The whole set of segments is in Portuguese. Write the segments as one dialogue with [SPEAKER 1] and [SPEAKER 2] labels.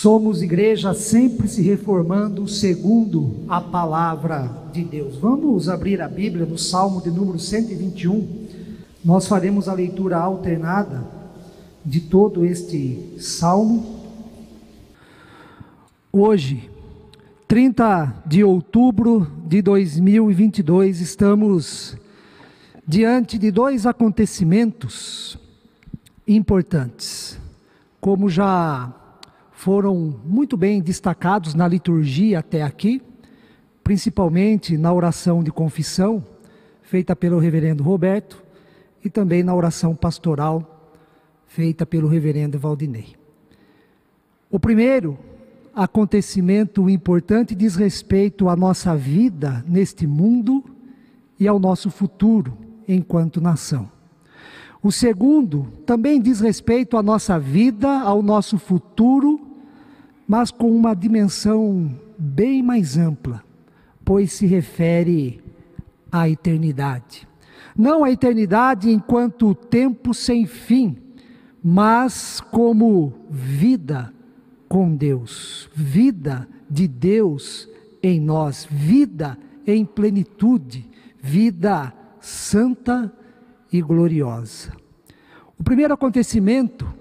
[SPEAKER 1] Somos igreja sempre se reformando segundo a palavra de Deus. Vamos abrir a Bíblia no Salmo de número 121. Nós faremos a leitura alternada de todo este salmo. Hoje, 30 de outubro de 2022, estamos diante de dois acontecimentos importantes. Como já foram muito bem destacados na liturgia até aqui, principalmente na oração de confissão, feita pelo reverendo Roberto, e também na oração pastoral, feita pelo reverendo Valdinei. O primeiro acontecimento importante diz respeito à nossa vida neste mundo e ao nosso futuro enquanto nação. O segundo também diz respeito à nossa vida, ao nosso futuro mas com uma dimensão bem mais ampla, pois se refere à eternidade. Não à eternidade enquanto tempo sem fim, mas como vida com Deus, vida de Deus em nós, vida em plenitude, vida santa e gloriosa. O primeiro acontecimento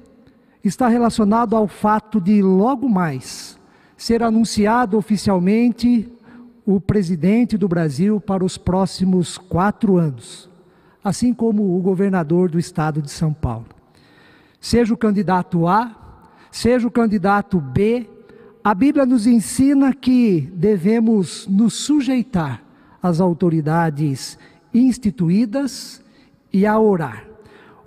[SPEAKER 1] está relacionado ao fato de logo mais ser anunciado oficialmente o presidente do Brasil para os próximos quatro anos, assim como o governador do estado de São Paulo. Seja o candidato A, seja o candidato B, a Bíblia nos ensina que devemos nos sujeitar às autoridades instituídas e a orar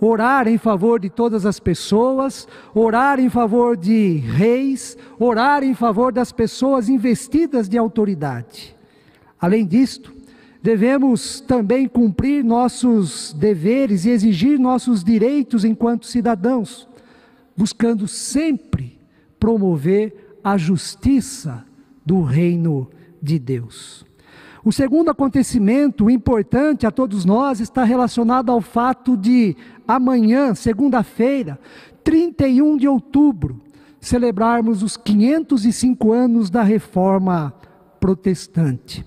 [SPEAKER 1] orar em favor de todas as pessoas, orar em favor de reis, orar em favor das pessoas investidas de autoridade. Além disto, devemos também cumprir nossos deveres e exigir nossos direitos enquanto cidadãos, buscando sempre promover a justiça do reino de Deus. O segundo acontecimento importante a todos nós está relacionado ao fato de amanhã, segunda-feira, 31 de outubro, celebrarmos os 505 anos da reforma protestante.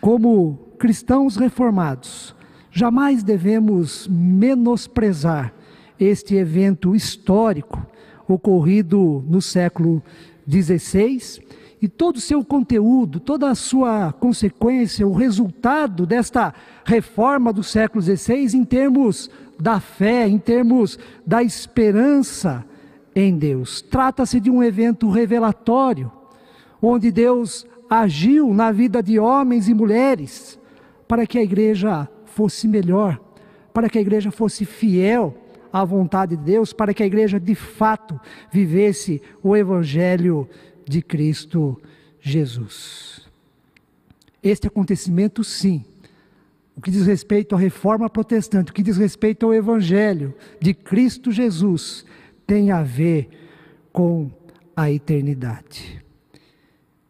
[SPEAKER 1] Como cristãos reformados, jamais devemos menosprezar este evento histórico ocorrido no século XVI e todo o seu conteúdo, toda a sua consequência, o resultado desta reforma do século XVI em termos da fé, em termos da esperança em Deus. Trata-se de um evento revelatório, onde Deus agiu na vida de homens e mulheres para que a igreja fosse melhor, para que a igreja fosse fiel à vontade de Deus, para que a igreja de fato vivesse o evangelho de Cristo Jesus. Este acontecimento, sim, o que diz respeito à reforma protestante, o que diz respeito ao Evangelho de Cristo Jesus, tem a ver com a eternidade.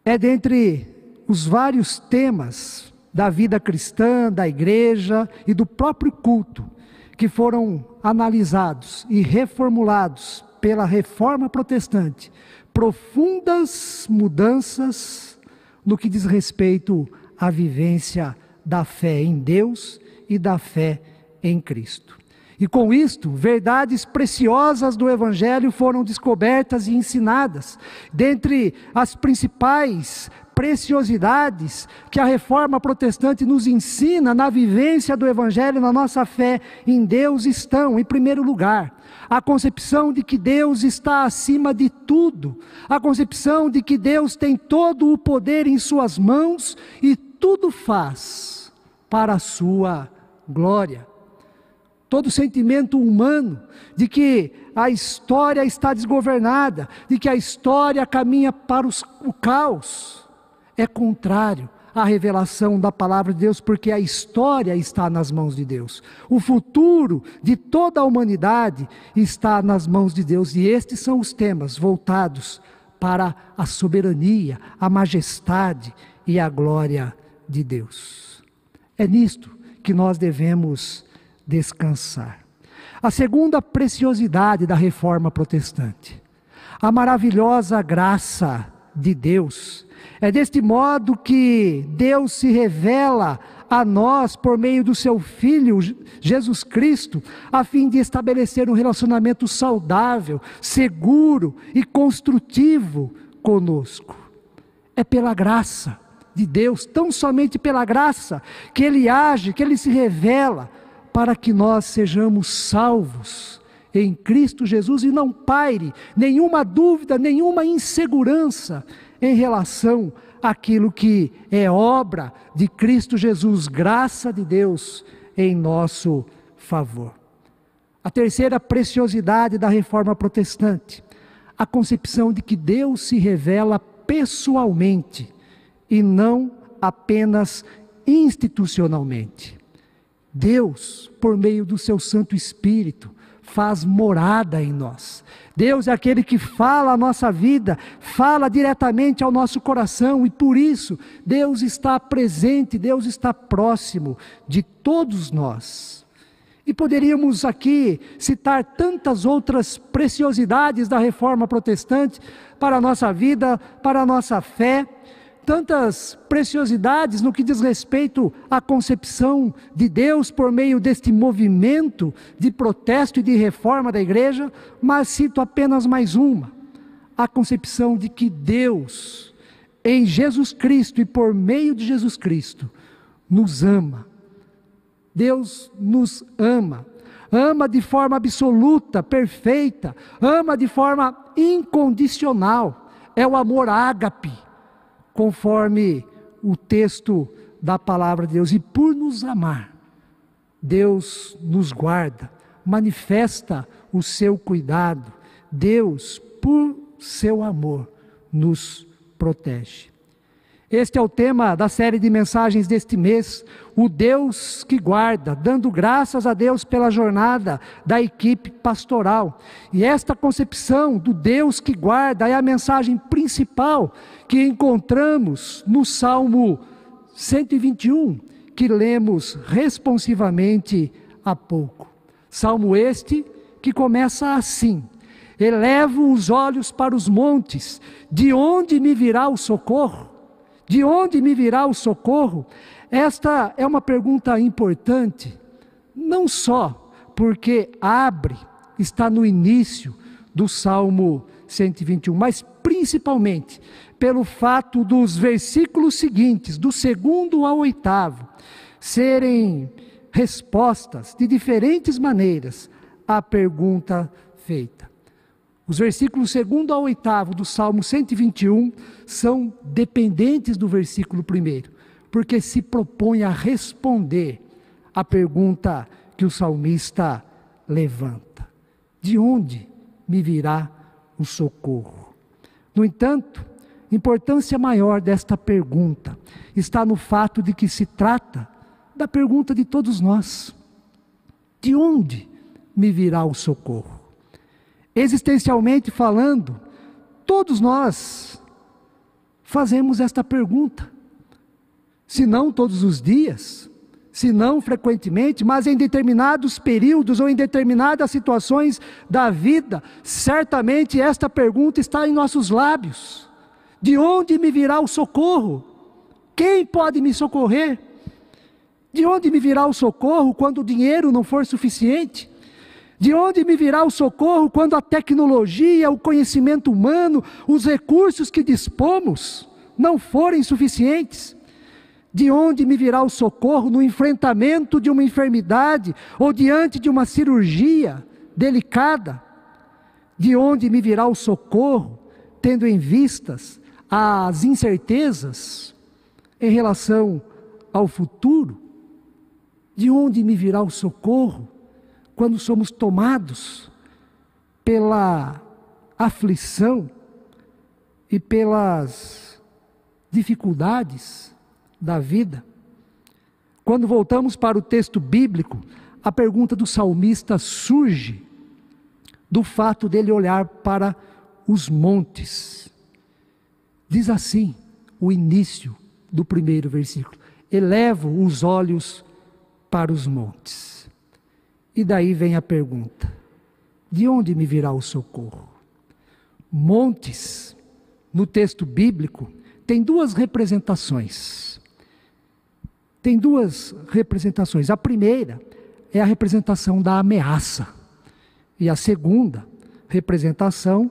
[SPEAKER 1] É dentre os vários temas da vida cristã, da igreja e do próprio culto que foram analisados e reformulados pela reforma protestante profundas mudanças no que diz respeito à vivência da fé em Deus e da fé em Cristo. E com isto, verdades preciosas do Evangelho foram descobertas e ensinadas. Dentre as principais preciosidades que a reforma protestante nos ensina na vivência do Evangelho, na nossa fé em Deus, estão, em primeiro lugar, a concepção de que Deus está acima de tudo, a concepção de que Deus tem todo o poder em Suas mãos e tudo faz para a Sua glória. Todo sentimento humano de que a história está desgovernada, de que a história caminha para os, o caos é contrário à revelação da palavra de Deus, porque a história está nas mãos de Deus. O futuro de toda a humanidade está nas mãos de Deus, e estes são os temas voltados para a soberania, a majestade e a glória de Deus. É nisto que nós devemos descansar. A segunda preciosidade da reforma protestante a maravilhosa graça de Deus. É deste modo que Deus se revela a nós por meio do seu Filho, Jesus Cristo, a fim de estabelecer um relacionamento saudável, seguro e construtivo conosco. É pela graça de Deus, tão somente pela graça, que Ele age, que Ele se revela, para que nós sejamos salvos em Cristo Jesus e não paire nenhuma dúvida, nenhuma insegurança em relação àquilo que é obra de Cristo Jesus, graça de Deus em nosso favor. A terceira preciosidade da reforma protestante, a concepção de que Deus se revela pessoalmente e não apenas institucionalmente. Deus, por meio do seu Santo Espírito, faz morada em nós. Deus é aquele que fala a nossa vida, fala diretamente ao nosso coração e por isso Deus está presente, Deus está próximo de todos nós. E poderíamos aqui citar tantas outras preciosidades da reforma protestante para a nossa vida, para a nossa fé, tantas preciosidades no que diz respeito à concepção de Deus por meio deste movimento de protesto e de reforma da igreja, mas cito apenas mais uma: a concepção de que Deus, em Jesus Cristo e por meio de Jesus Cristo, nos ama. Deus nos ama. Ama de forma absoluta, perfeita, ama de forma incondicional. É o amor ágape conforme o texto da palavra de Deus. E por nos amar, Deus nos guarda, manifesta o seu cuidado. Deus, por seu amor, nos protege. Este é o tema da série de mensagens deste mês, o Deus que guarda, dando graças a Deus pela jornada da equipe pastoral. E esta concepção do Deus que guarda é a mensagem principal que encontramos no Salmo 121, que lemos responsivamente há pouco. Salmo este que começa assim: Elevo os olhos para os montes, de onde me virá o socorro? De onde me virá o socorro? Esta é uma pergunta importante, não só porque abre, está no início do Salmo 121, mas principalmente pelo fato dos versículos seguintes, do segundo ao oitavo, serem respostas de diferentes maneiras à pergunta feita. Os versículos segundo ao oitavo do Salmo 121 são dependentes do versículo primeiro, porque se propõe a responder à pergunta que o salmista levanta: De onde me virá o socorro? No entanto, importância maior desta pergunta está no fato de que se trata da pergunta de todos nós: De onde me virá o socorro? Existencialmente falando, todos nós fazemos esta pergunta. Se não todos os dias, se não frequentemente, mas em determinados períodos ou em determinadas situações da vida, certamente esta pergunta está em nossos lábios. De onde me virá o socorro? Quem pode me socorrer? De onde me virá o socorro quando o dinheiro não for suficiente? De onde me virá o socorro quando a tecnologia, o conhecimento humano, os recursos que dispomos não forem suficientes? De onde me virá o socorro no enfrentamento de uma enfermidade ou diante de uma cirurgia delicada? De onde me virá o socorro, tendo em vistas as incertezas em relação ao futuro? De onde me virá o socorro? Quando somos tomados pela aflição e pelas dificuldades da vida. Quando voltamos para o texto bíblico, a pergunta do salmista surge do fato dele olhar para os montes. Diz assim o início do primeiro versículo: Elevo os olhos para os montes. E daí vem a pergunta: de onde me virá o socorro? Montes, no texto bíblico, tem duas representações. Tem duas representações. A primeira é a representação da ameaça. E a segunda representação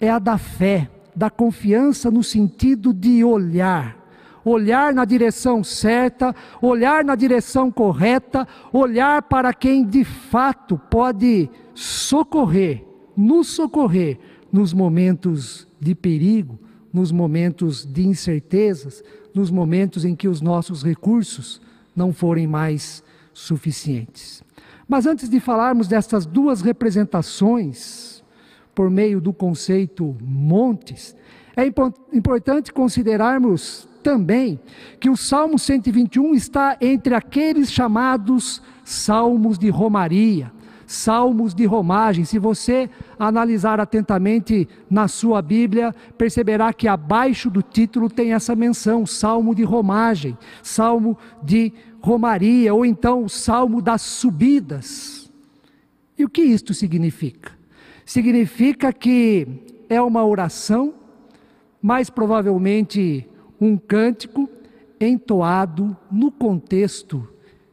[SPEAKER 1] é a da fé, da confiança no sentido de olhar, olhar na direção certa, olhar na direção correta, olhar para quem de fato pode socorrer, nos socorrer nos momentos de perigo, nos momentos de incertezas, nos momentos em que os nossos recursos não forem mais suficientes. Mas antes de falarmos dessas duas representações, por meio do conceito montes, é importante considerarmos também que o Salmo 121 está entre aqueles chamados salmos de romaria, salmos de romagem. Se você analisar atentamente na sua Bíblia, perceberá que abaixo do título tem essa menção: salmo de romagem, salmo de romaria, ou então salmo das subidas. E o que isto significa? Significa que é uma oração, mais provavelmente um cântico entoado no contexto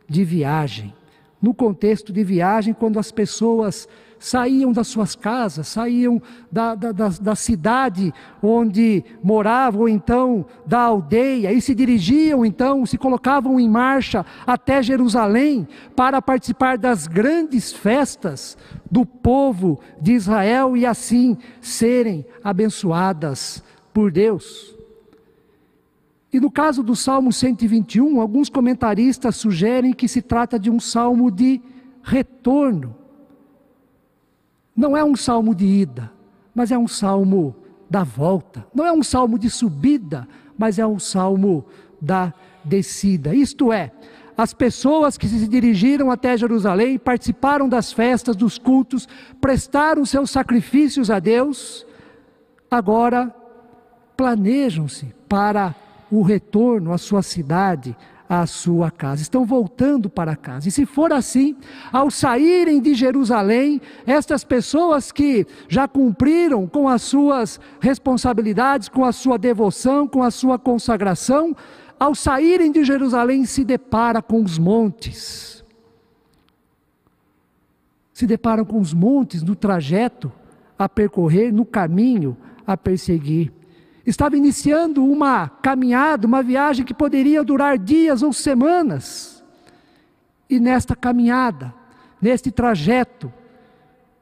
[SPEAKER 1] de viagem. No contexto de viagem, quando as pessoas saíam das suas casas, saíam da, da, da, da, cidade onde moravam, ou então da aldeia, e se dirigiam então, se colocavam em marcha até Jerusalém para participar das grandes festas do povo de Israel e assim serem abençoadas por Deus. E no caso do Salmo 121, alguns comentaristas sugerem que se trata de um salmo de retorno. Não é um salmo de ida, mas é um salmo da volta. Não é um salmo de subida, mas é um salmo da descida. Isto é, as pessoas que se dirigiram até Jerusalém, participaram das festas, dos cultos, prestaram seus sacrifícios a Deus, agora planejam-se para o retorno à sua cidade, à sua casa. Estão voltando para casa. E se for assim, ao saírem de Jerusalém, estas pessoas que já cumpriram com as suas responsabilidades, com a sua devoção, com a sua consagração, ao saírem de Jerusalém se depara com os montes. Se deparam com os montes no trajeto a percorrer, no caminho a perseguir estava iniciando uma caminhada, uma viagem que poderia durar dias ou semanas. E nesta caminhada, neste trajeto,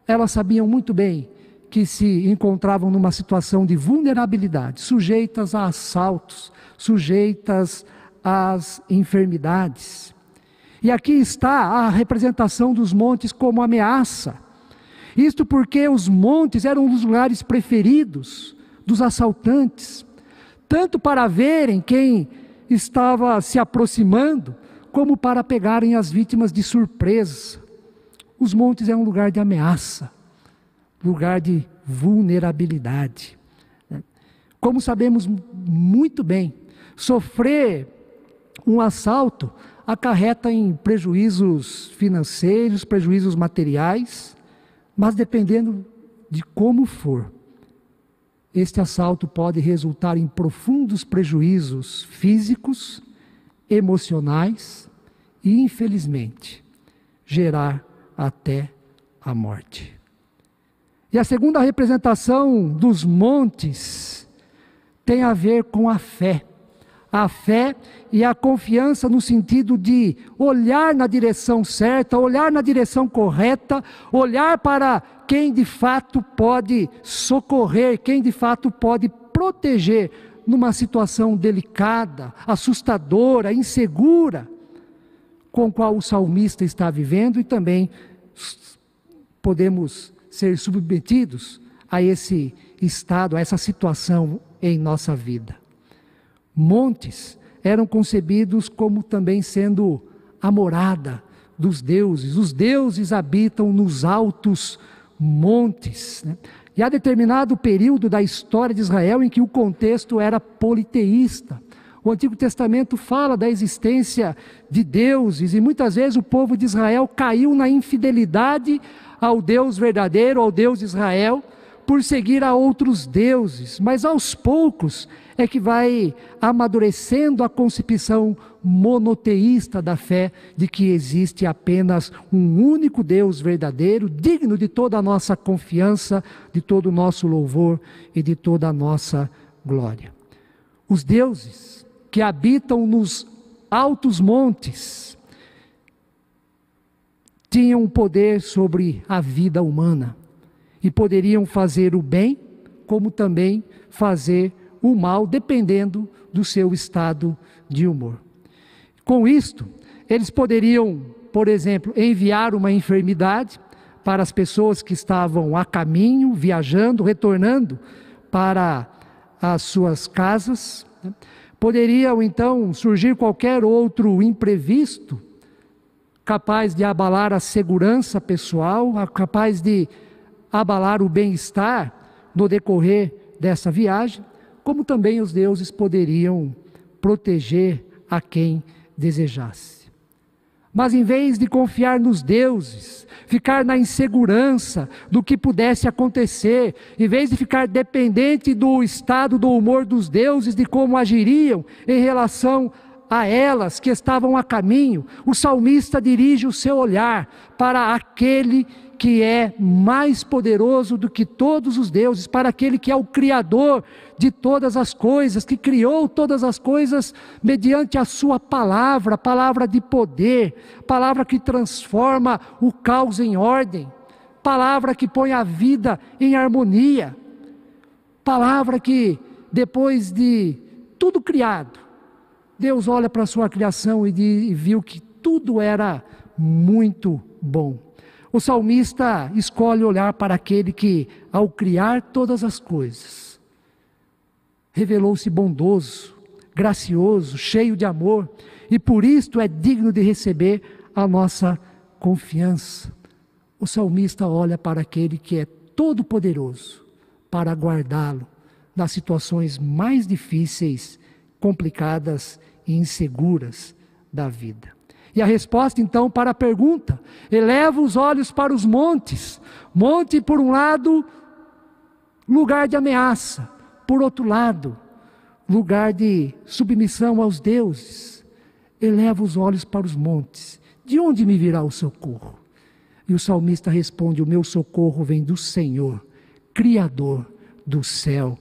[SPEAKER 1] elas sabiam muito bem que se encontravam numa situação de vulnerabilidade, sujeitas a assaltos, sujeitas às enfermidades. E aqui está a representação dos montes como ameaça. Isto porque os montes eram os lugares preferidos dos assaltantes, tanto para verem quem estava se aproximando, como para pegarem as vítimas de surpresa. Os montes é um lugar de ameaça, lugar de vulnerabilidade. Como sabemos muito bem, sofrer um assalto acarreta em prejuízos financeiros, prejuízos materiais, mas dependendo de como for, este assalto pode resultar em profundos prejuízos físicos, emocionais e, infelizmente, gerar até a morte. E a segunda representação dos montes tem a ver com a fé. A fé e a confiança no sentido de olhar na direção certa, olhar na direção correta, olhar para quem de fato pode socorrer, quem de fato pode proteger numa situação delicada, assustadora, insegura, com qual o salmista está vivendo e também podemos ser submetidos a esse estado, a essa situação em nossa vida. Montes eram concebidos como também sendo a morada dos deuses. Os deuses habitam nos altos montes. Né? E há determinado período da história de Israel em que o contexto era politeísta. O Antigo Testamento fala da existência de deuses e muitas vezes o povo de Israel caiu na infidelidade ao Deus verdadeiro, ao Deus de Israel, por seguir a outros deuses, mas aos poucos é que vai amadurecendo a concepção monoteísta da fé de que existe apenas um único Deus verdadeiro, digno de toda a nossa confiança, de todo o nosso louvor e de toda a nossa glória. Os deuses que habitam nos altos montes tinham poder sobre a vida humana e poderiam fazer o bem, como também fazer o mal, dependendo do seu estado de humor. Com isto, eles poderiam, por exemplo, enviar uma enfermidade para as pessoas que estavam a caminho, viajando, retornando para as suas casas. Né? Poderiam então surgir qualquer outro imprevisto capaz de abalar a segurança pessoal, capaz de abalar o bem-estar no decorrer dessa viagem, como também os deuses poderiam proteger a quem desejasse. Mas em vez de confiar nos deuses, ficar na insegurança do que pudesse acontecer, em vez de ficar dependente do estado do humor dos deuses, de como agiriam em relação a elas que estavam a caminho, o salmista dirige o seu olhar para aquele que é mais poderoso do que todos os deuses, para aquele que é o Criador de todas as coisas, que criou todas as coisas mediante a Sua palavra, palavra de poder, palavra que transforma o caos em ordem, palavra que põe a vida em harmonia, palavra que, depois de tudo criado, Deus olha para a sua criação e viu que tudo era muito bom. O salmista escolhe olhar para aquele que, ao criar todas as coisas, revelou-se bondoso, gracioso, cheio de amor, e por isto é digno de receber a nossa confiança. O salmista olha para aquele que é todo-poderoso para guardá-lo nas situações mais difíceis, complicadas e inseguras da vida. E a resposta então para a pergunta: eleva os olhos para os montes. Monte, por um lado, lugar de ameaça, por outro lado, lugar de submissão aos deuses. Eleva os olhos para os montes. De onde me virá o socorro? E o salmista responde: O meu socorro vem do Senhor, Criador do céu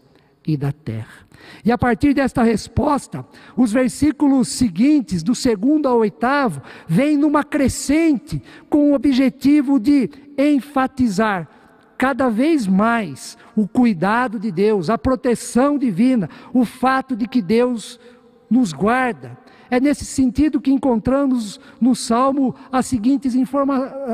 [SPEAKER 1] e da terra. E a partir desta resposta, os versículos seguintes, do segundo ao oitavo, vêm numa crescente, com o objetivo de enfatizar cada vez mais o cuidado de Deus, a proteção divina, o fato de que Deus nos guarda. É nesse sentido que encontramos no Salmo as seguintes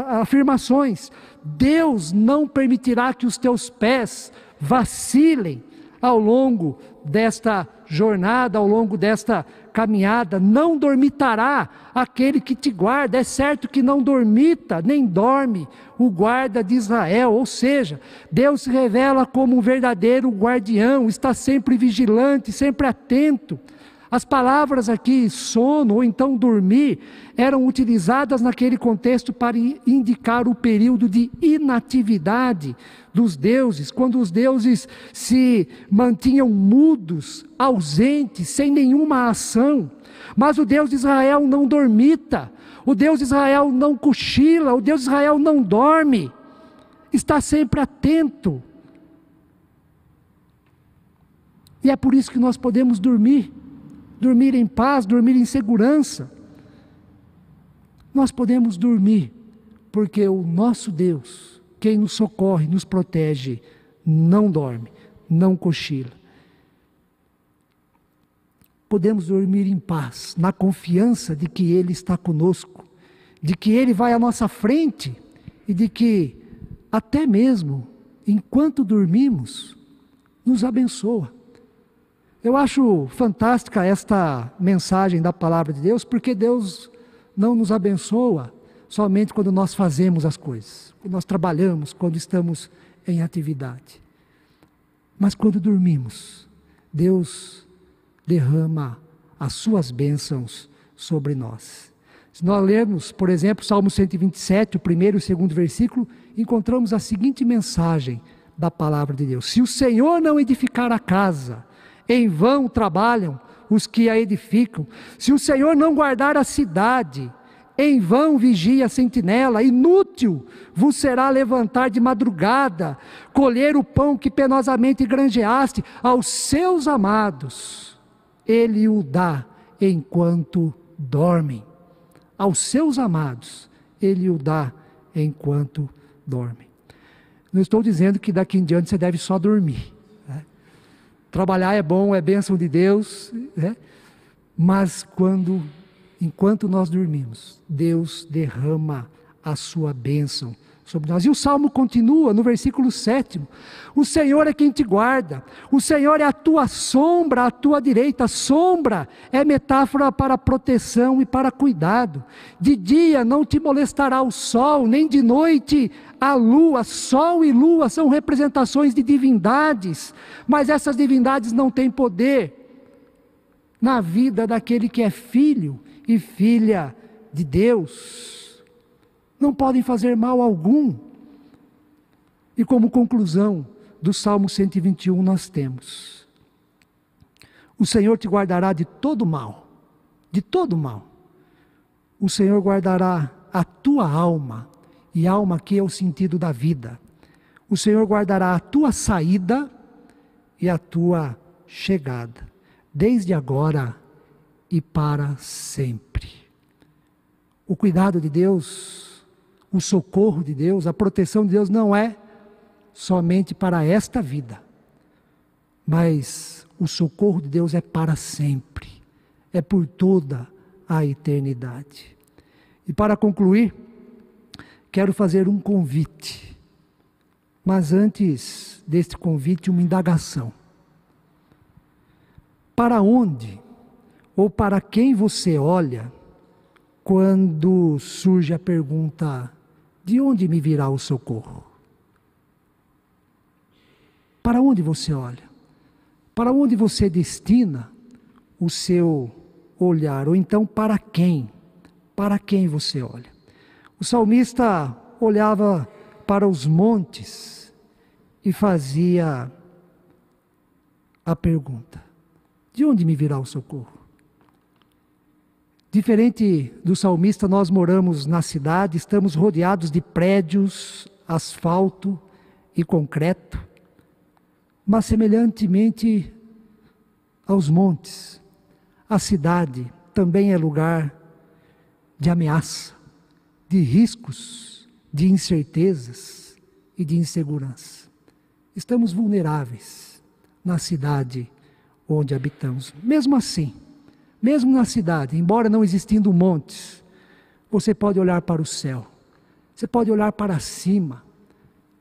[SPEAKER 1] afirmações: Deus não permitirá que os teus pés vacilem ao longo desta jornada, ao longo desta caminhada. Não dormitará aquele que te guarda. É certo que não dormita, nem dorme o guarda de Israel. Ou seja, Deus se revela como um verdadeiro guardião, está sempre vigilante, sempre atento as palavras aqui, sono ou então dormir, eram utilizadas naquele contexto para indicar o período de inatividade dos deuses, quando os deuses se mantinham mudos, ausentes, sem nenhuma ação. Mas o Deus de Israel não dormita, o Deus de Israel não cochila, o Deus de Israel não dorme, está sempre atento. E é por isso que nós podemos dormir dormir em paz, dormir em segurança. Nós podemos dormir, porque o nosso Deus, quem nos socorre, nos protege, não dorme, não cochila. Podemos dormir em paz, na confiança de que Ele está conosco, de que Ele vai à nossa frente e de que, até mesmo enquanto dormimos, nos abençoa. Eu acho fantástica esta mensagem da palavra de Deus, porque Deus não nos abençoa somente quando nós fazemos as coisas, quando nós trabalhamos, quando estamos em atividade. Mas quando dormimos, Deus derrama as suas bênçãos sobre nós. Se nós lermos, por exemplo, Salmo 127, o primeiro e o segundo versículo, encontramos a seguinte mensagem da palavra de Deus. Se o Senhor não edificar a casa, em vão trabalham os que a edificam. Se o Senhor não guardar a cidade, em vão vigia a sentinela, inútil vos será levantar de madrugada, colher o pão que penosamente granjeaste aos seus amados. Ele o dá enquanto dormem. Aos seus amados, ele o dá enquanto dormem. Não estou dizendo que daqui em diante você deve só dormir. Trabalhar é bom, é bênção de Deus, né? mas quando, enquanto nós dormimos, Deus derrama a sua bênção sobre nós. E o salmo continua no versículo 7. O Senhor é quem te guarda, o Senhor é a tua sombra à tua direita. Sombra é metáfora para proteção e para cuidado. De dia não te molestará o sol, nem de noite a lua. Sol e lua são representações de divindades, mas essas divindades não têm poder na vida daquele que é filho e filha de Deus não podem fazer mal algum. E como conclusão do Salmo 121, nós temos: O Senhor te guardará de todo mal, de todo mal. O Senhor guardará a tua alma, e alma aqui é o sentido da vida. O Senhor guardará a tua saída e a tua chegada, desde agora e para sempre. O cuidado de Deus o socorro de Deus, a proteção de Deus não é somente para esta vida, mas o socorro de Deus é para sempre, é por toda a eternidade. E para concluir, quero fazer um convite, mas antes deste convite, uma indagação. Para onde ou para quem você olha quando surge a pergunta: de onde me virá o socorro? Para onde você olha? Para onde você destina o seu olhar? Ou então para quem? Para quem você olha? O salmista olhava para os montes e fazia a pergunta: de onde me virá o socorro? Diferente do salmista, nós moramos na cidade, estamos rodeados de prédios, asfalto e concreto, mas semelhantemente aos montes, a cidade também é lugar de ameaça, de riscos, de incertezas e de insegurança. Estamos vulneráveis na cidade onde habitamos. Mesmo assim, mesmo na cidade, embora não existindo montes, você pode olhar para o céu, você pode olhar para cima,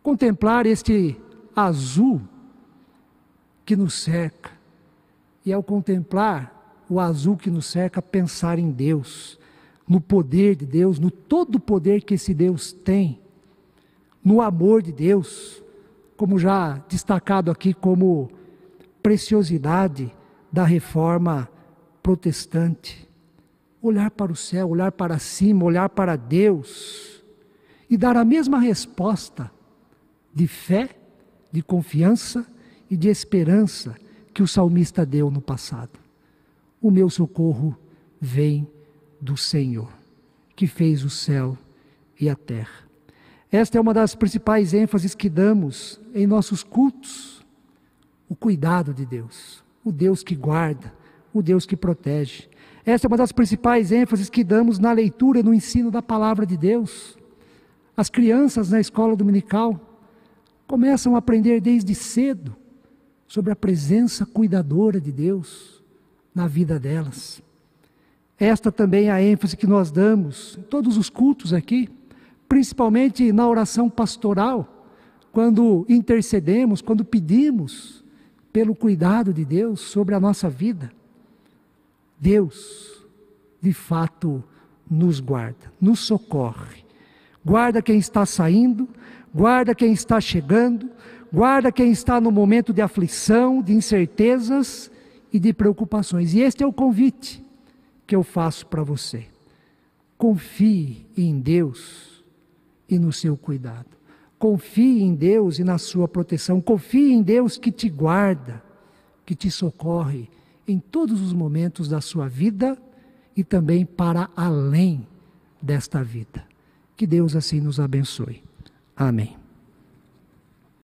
[SPEAKER 1] contemplar este azul que nos cerca, e ao contemplar o azul que nos cerca, pensar em Deus, no poder de Deus, no todo o poder que esse Deus tem, no amor de Deus, como já destacado aqui como preciosidade da reforma protestante. Olhar para o céu, olhar para cima, olhar para Deus e dar a mesma resposta de fé, de confiança e de esperança que o salmista deu no passado. O meu socorro vem do Senhor, que fez o céu e a terra. Esta é uma das principais ênfases que damos em nossos cultos: o cuidado de Deus, o Deus que guarda, o Deus que protege. Essa é uma das principais ênfases que damos na leitura e no ensino da palavra de Deus. As crianças na escola dominical começam a aprender desde cedo sobre a presença cuidadora de Deus na vida delas. Esta também é a ênfase que nós damos em todos os cultos aqui, principalmente na oração pastoral, quando intercedemos, quando pedimos pelo cuidado de Deus sobre a nossa vida. Deus, de fato, nos guarda, nos socorre. Guarda quem está saindo, guarda quem está chegando, guarda quem está no momento de aflição, de incertezas e de preocupações. E este é o convite que eu faço para você. Confie em Deus e no seu cuidado. Confie em Deus e na sua proteção. Confie em Deus que te guarda, que te socorre em todos os momentos da sua vida e também para além desta vida. Que Deus assim nos abençoe. Amém.